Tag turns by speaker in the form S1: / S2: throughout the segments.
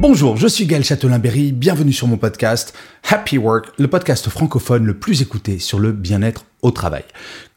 S1: Bonjour, je suis Gaël Châtelain-Berry, bienvenue sur mon podcast Happy Work, le podcast francophone le plus écouté sur le bien-être au travail.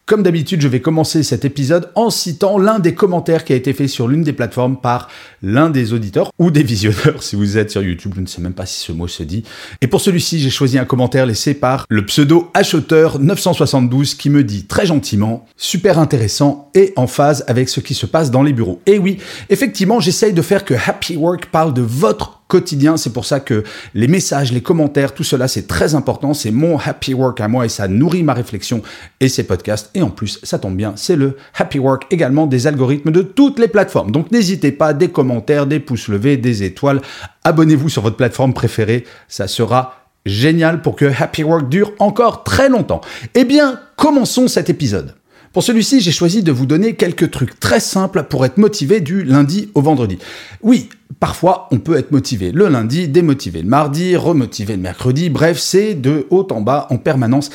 S1: Comme d'habitude, je vais commencer cet épisode en citant l'un des commentaires qui a été fait sur l'une des plateformes par l'un des auditeurs ou des visionneurs si vous êtes sur YouTube, je ne sais même pas si ce mot se dit. Et pour celui-ci, j'ai choisi un commentaire laissé par le pseudo acheteur 972 qui me dit très gentiment, super intéressant et en phase avec ce qui se passe dans les bureaux. Et oui, effectivement, j'essaye de faire que Happy Work parle de votre quotidien. C'est pour ça que les messages, les commentaires, tout cela, c'est très important. C'est mon happy work à moi et ça nourrit ma réflexion et ces podcasts. Et en plus, ça tombe bien, c'est le happy work également des algorithmes de toutes les plateformes. Donc n'hésitez pas, des commentaires, des pouces levés, des étoiles. Abonnez-vous sur votre plateforme préférée. Ça sera génial pour que Happy Work dure encore très longtemps. Eh bien, commençons cet épisode. Pour celui-ci, j'ai choisi de vous donner quelques trucs très simples pour être motivé du lundi au vendredi. Oui, parfois on peut être motivé le lundi, démotivé le mardi, remotivé le mercredi, bref, c'est de haut en bas en permanence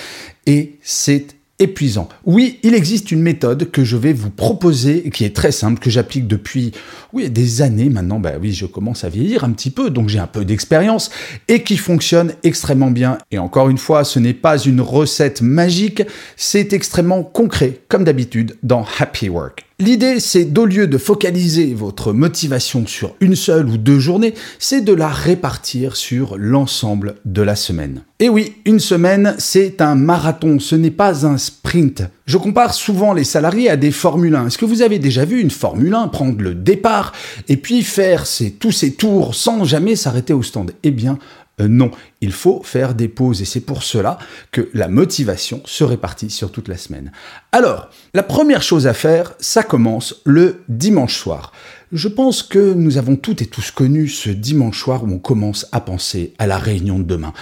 S1: et c'est épuisant. Oui, il existe une méthode que je vais vous proposer qui est très simple, que j'applique depuis oui, des années maintenant. Bah oui, je commence à vieillir un petit peu, donc j'ai un peu d'expérience et qui fonctionne extrêmement bien. Et encore une fois, ce n'est pas une recette magique, c'est extrêmement concret, comme d'habitude dans Happy Work. L'idée, c'est d'au lieu de focaliser votre motivation sur une seule ou deux journées, c'est de la répartir sur l'ensemble de la semaine. Et oui, une semaine, c'est un marathon, ce n'est pas un sprint. Je compare souvent les salariés à des Formule 1. Est-ce que vous avez déjà vu une Formule 1 prendre le départ et puis faire tous ces tours sans jamais s'arrêter au stand? Eh bien, euh, non, il faut faire des pauses et c'est pour cela que la motivation se répartit sur toute la semaine. Alors, la première chose à faire, ça commence le dimanche soir. Je pense que nous avons toutes et tous connu ce dimanche soir où on commence à penser à la réunion de demain,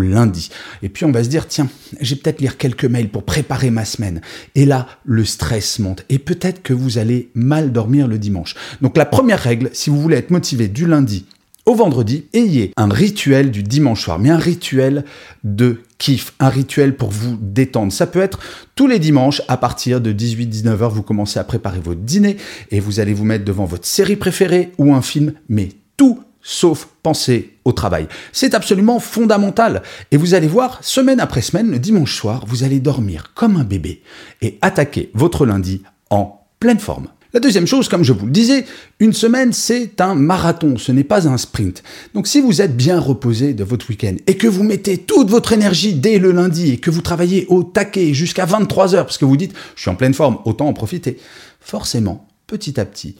S1: lundi. Et puis on va se dire, tiens, j'ai peut-être lire quelques mails pour préparer ma semaine. Et là, le stress monte. Et peut-être que vous allez mal dormir le dimanche. Donc la première règle, si vous voulez être motivé du lundi au vendredi, ayez un rituel du dimanche soir, mais un rituel de kiff, un rituel pour vous détendre. Ça peut être tous les dimanches à partir de 18-19 heures, vous commencez à préparer votre dîner et vous allez vous mettre devant votre série préférée ou un film, mais tout sauf penser au travail. C'est absolument fondamental. Et vous allez voir, semaine après semaine, le dimanche soir, vous allez dormir comme un bébé et attaquer votre lundi en pleine forme. La deuxième chose, comme je vous le disais, une semaine, c'est un marathon, ce n'est pas un sprint. Donc si vous êtes bien reposé de votre week-end et que vous mettez toute votre énergie dès le lundi et que vous travaillez au taquet jusqu'à 23 heures parce que vous dites je suis en pleine forme, autant en profiter, forcément, petit à petit,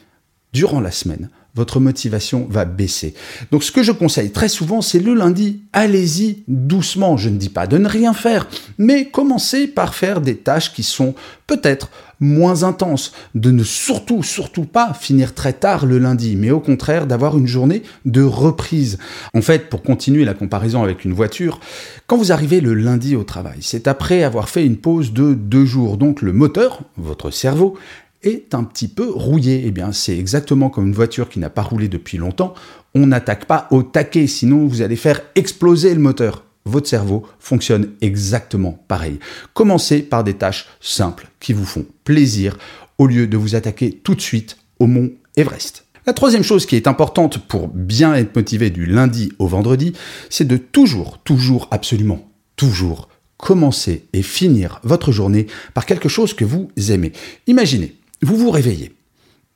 S1: durant la semaine, votre motivation va baisser. Donc ce que je conseille très souvent, c'est le lundi, allez-y doucement. Je ne dis pas de ne rien faire, mais commencez par faire des tâches qui sont peut-être moins intenses, de ne surtout, surtout pas finir très tard le lundi, mais au contraire d'avoir une journée de reprise. En fait, pour continuer la comparaison avec une voiture, quand vous arrivez le lundi au travail, c'est après avoir fait une pause de deux jours, donc le moteur, votre cerveau, est un petit peu rouillé. Eh bien, c'est exactement comme une voiture qui n'a pas roulé depuis longtemps. On n'attaque pas au taquet, sinon vous allez faire exploser le moteur. Votre cerveau fonctionne exactement pareil. Commencez par des tâches simples qui vous font plaisir au lieu de vous attaquer tout de suite au mont Everest. La troisième chose qui est importante pour bien être motivé du lundi au vendredi, c'est de toujours, toujours, absolument, toujours commencer et finir votre journée par quelque chose que vous aimez. Imaginez, vous vous réveillez.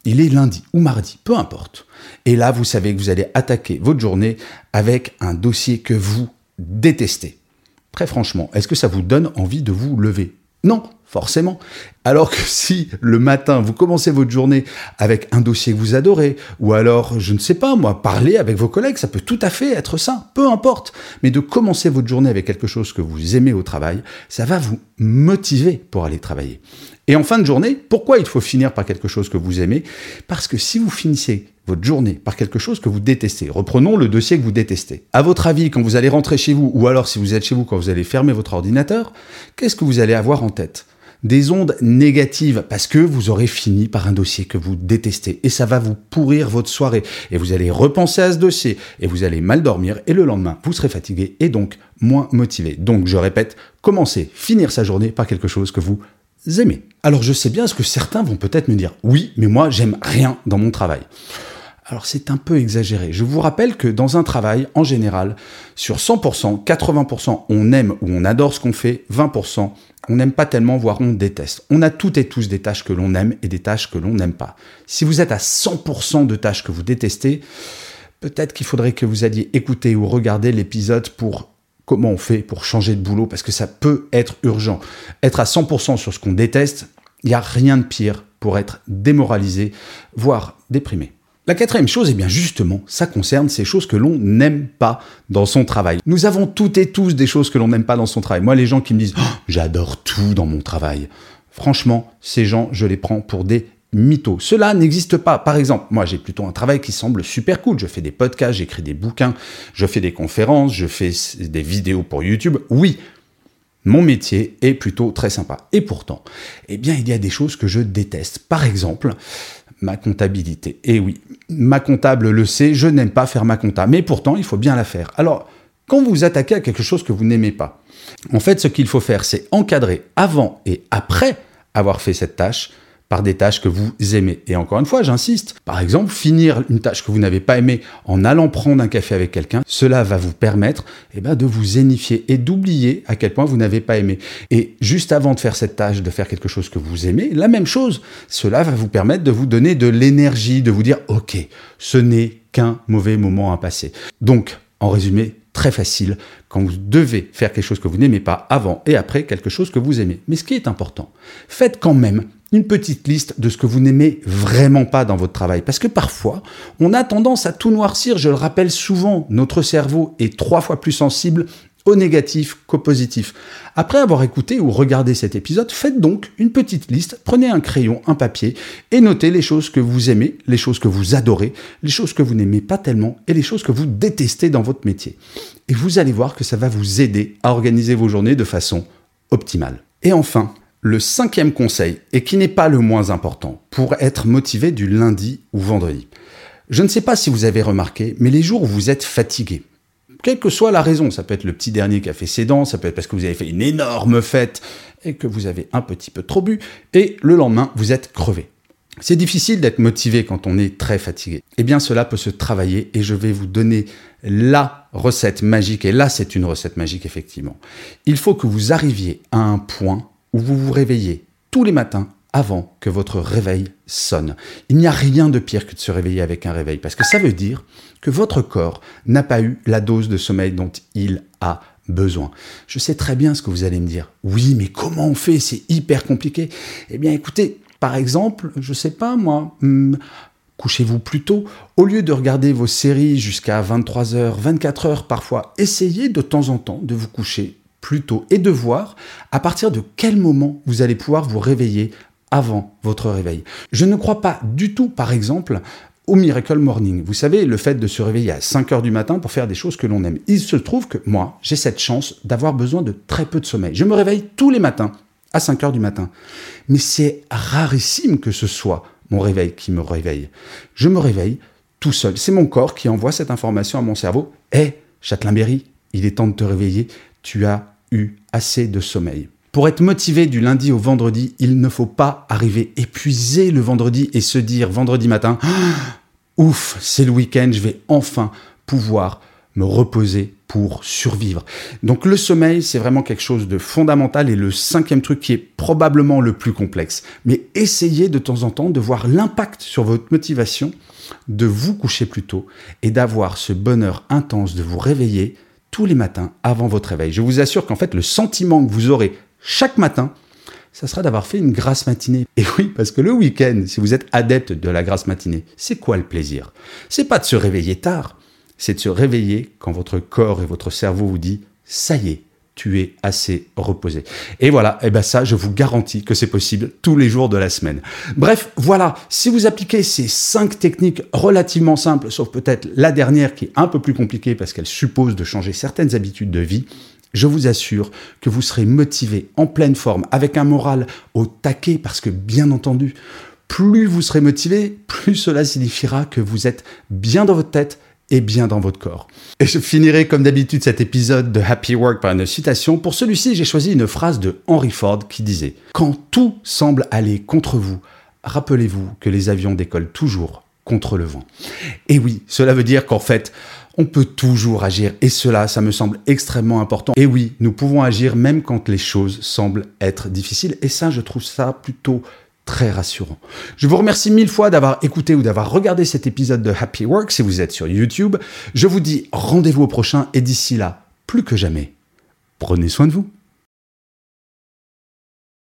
S1: Il est lundi ou mardi, peu importe. Et là, vous savez que vous allez attaquer votre journée avec un dossier que vous détestez. Très franchement, est-ce que ça vous donne envie de vous lever? Non, forcément. Alors que si le matin, vous commencez votre journée avec un dossier que vous adorez, ou alors, je ne sais pas moi, parler avec vos collègues, ça peut tout à fait être ça, peu importe. Mais de commencer votre journée avec quelque chose que vous aimez au travail, ça va vous motiver pour aller travailler. Et en fin de journée, pourquoi il faut finir par quelque chose que vous aimez? Parce que si vous finissez votre journée par quelque chose que vous détestez, reprenons le dossier que vous détestez. À votre avis, quand vous allez rentrer chez vous, ou alors si vous êtes chez vous, quand vous allez fermer votre ordinateur, qu'est-ce que vous allez avoir en tête? Des ondes négatives parce que vous aurez fini par un dossier que vous détestez et ça va vous pourrir votre soirée et vous allez repenser à ce dossier et vous allez mal dormir et le lendemain vous serez fatigué et donc moins motivé. Donc je répète, commencez, finir sa journée par quelque chose que vous aimez. Alors je sais bien ce que certains vont peut-être me dire, oui, mais moi j'aime rien dans mon travail. Alors c'est un peu exagéré. Je vous rappelle que dans un travail, en général, sur 100%, 80%, on aime ou on adore ce qu'on fait, 20%, on n'aime pas tellement, voire on déteste. On a toutes et tous des tâches que l'on aime et des tâches que l'on n'aime pas. Si vous êtes à 100% de tâches que vous détestez, peut-être qu'il faudrait que vous alliez écouter ou regarder l'épisode pour comment on fait pour changer de boulot, parce que ça peut être urgent. Être à 100% sur ce qu'on déteste, il n'y a rien de pire pour être démoralisé, voire déprimé. La quatrième chose, eh bien justement, ça concerne ces choses que l'on n'aime pas dans son travail. Nous avons toutes et tous des choses que l'on n'aime pas dans son travail. Moi, les gens qui me disent oh, j'adore tout dans mon travail. Franchement, ces gens, je les prends pour des mythos. Cela n'existe pas. Par exemple, moi j'ai plutôt un travail qui semble super cool. Je fais des podcasts, j'écris des bouquins, je fais des conférences, je fais des vidéos pour YouTube. Oui, mon métier est plutôt très sympa. Et pourtant, eh bien, il y a des choses que je déteste. Par exemple, ma comptabilité. Et oui, ma comptable le sait, je n'aime pas faire ma compta. Mais pourtant, il faut bien la faire. Alors, quand vous vous attaquez à quelque chose que vous n'aimez pas, en fait, ce qu'il faut faire, c'est encadrer avant et après avoir fait cette tâche par des tâches que vous aimez. Et encore une fois, j'insiste, par exemple, finir une tâche que vous n'avez pas aimée en allant prendre un café avec quelqu'un, cela va vous permettre eh ben, de vous zénifier et d'oublier à quel point vous n'avez pas aimé. Et juste avant de faire cette tâche, de faire quelque chose que vous aimez, la même chose, cela va vous permettre de vous donner de l'énergie, de vous dire, OK, ce n'est qu'un mauvais moment à passer. Donc, en résumé, très facile quand vous devez faire quelque chose que vous n'aimez pas avant et après quelque chose que vous aimez. Mais ce qui est important, faites quand même une petite liste de ce que vous n'aimez vraiment pas dans votre travail. Parce que parfois, on a tendance à tout noircir. Je le rappelle souvent, notre cerveau est trois fois plus sensible au négatif qu'au positif. Après avoir écouté ou regardé cet épisode, faites donc une petite liste, prenez un crayon, un papier et notez les choses que vous aimez, les choses que vous adorez, les choses que vous n'aimez pas tellement et les choses que vous détestez dans votre métier. Et vous allez voir que ça va vous aider à organiser vos journées de façon optimale. Et enfin, le cinquième conseil, et qui n'est pas le moins important, pour être motivé du lundi ou vendredi. Je ne sais pas si vous avez remarqué, mais les jours où vous êtes fatigué, quelle que soit la raison, ça peut être le petit dernier qui a fait ses dents, ça peut être parce que vous avez fait une énorme fête et que vous avez un petit peu trop bu, et le lendemain, vous êtes crevé. C'est difficile d'être motivé quand on est très fatigué. Eh bien, cela peut se travailler et je vais vous donner la recette magique. Et là, c'est une recette magique, effectivement. Il faut que vous arriviez à un point où vous vous réveillez tous les matins avant que votre réveil sonne. Il n'y a rien de pire que de se réveiller avec un réveil, parce que ça veut dire que votre corps n'a pas eu la dose de sommeil dont il a besoin. Je sais très bien ce que vous allez me dire. Oui, mais comment on fait? C'est hyper compliqué. Eh bien, écoutez, par exemple, je sais pas moi, hmm, couchez-vous plus tôt. Au lieu de regarder vos séries jusqu'à 23h, 24h parfois, essayez de temps en temps de vous coucher plus tôt et de voir à partir de quel moment vous allez pouvoir vous réveiller avant votre réveil. Je ne crois pas du tout, par exemple, au Miracle Morning. Vous savez, le fait de se réveiller à 5 heures du matin pour faire des choses que l'on aime. Il se trouve que moi, j'ai cette chance d'avoir besoin de très peu de sommeil. Je me réveille tous les matins à 5 heures du matin. Mais c'est rarissime que ce soit mon réveil qui me réveille. Je me réveille tout seul. C'est mon corps qui envoie cette information à mon cerveau. Hé, Châtelain-Berry, il est temps de te réveiller tu as eu assez de sommeil. Pour être motivé du lundi au vendredi, il ne faut pas arriver épuisé le vendredi et se dire vendredi matin, ouf, c'est le week-end, je vais enfin pouvoir me reposer pour survivre. Donc le sommeil, c'est vraiment quelque chose de fondamental et le cinquième truc qui est probablement le plus complexe. Mais essayez de temps en temps de voir l'impact sur votre motivation de vous coucher plus tôt et d'avoir ce bonheur intense de vous réveiller tous les matins avant votre réveil. Je vous assure qu'en fait, le sentiment que vous aurez chaque matin, ça sera d'avoir fait une grasse matinée. Et oui, parce que le week-end, si vous êtes adepte de la grasse matinée, c'est quoi le plaisir? C'est pas de se réveiller tard, c'est de se réveiller quand votre corps et votre cerveau vous dit ça y est, tu es assez reposé. Et voilà, et eh ben ça, je vous garantis que c'est possible tous les jours de la semaine. Bref, voilà, si vous appliquez ces cinq techniques relativement simples, sauf peut-être la dernière qui est un peu plus compliquée parce qu'elle suppose de changer certaines habitudes de vie, je vous assure que vous serez motivé, en pleine forme, avec un moral au taquet, parce que bien entendu, plus vous serez motivé, plus cela signifiera que vous êtes bien dans votre tête et bien dans votre corps. Et je finirai comme d'habitude cet épisode de Happy Work par une citation. Pour celui-ci, j'ai choisi une phrase de Henry Ford qui disait ⁇ Quand tout semble aller contre vous, rappelez-vous que les avions décollent toujours contre le vent. Et oui, cela veut dire qu'en fait, on peut toujours agir. Et cela, ça me semble extrêmement important. Et oui, nous pouvons agir même quand les choses semblent être difficiles. Et ça, je trouve ça plutôt très rassurant. Je vous remercie mille fois d'avoir écouté ou d'avoir regardé cet épisode de Happy Work si vous êtes sur YouTube. Je vous dis rendez-vous au prochain et d'ici là, plus que jamais, prenez soin de vous.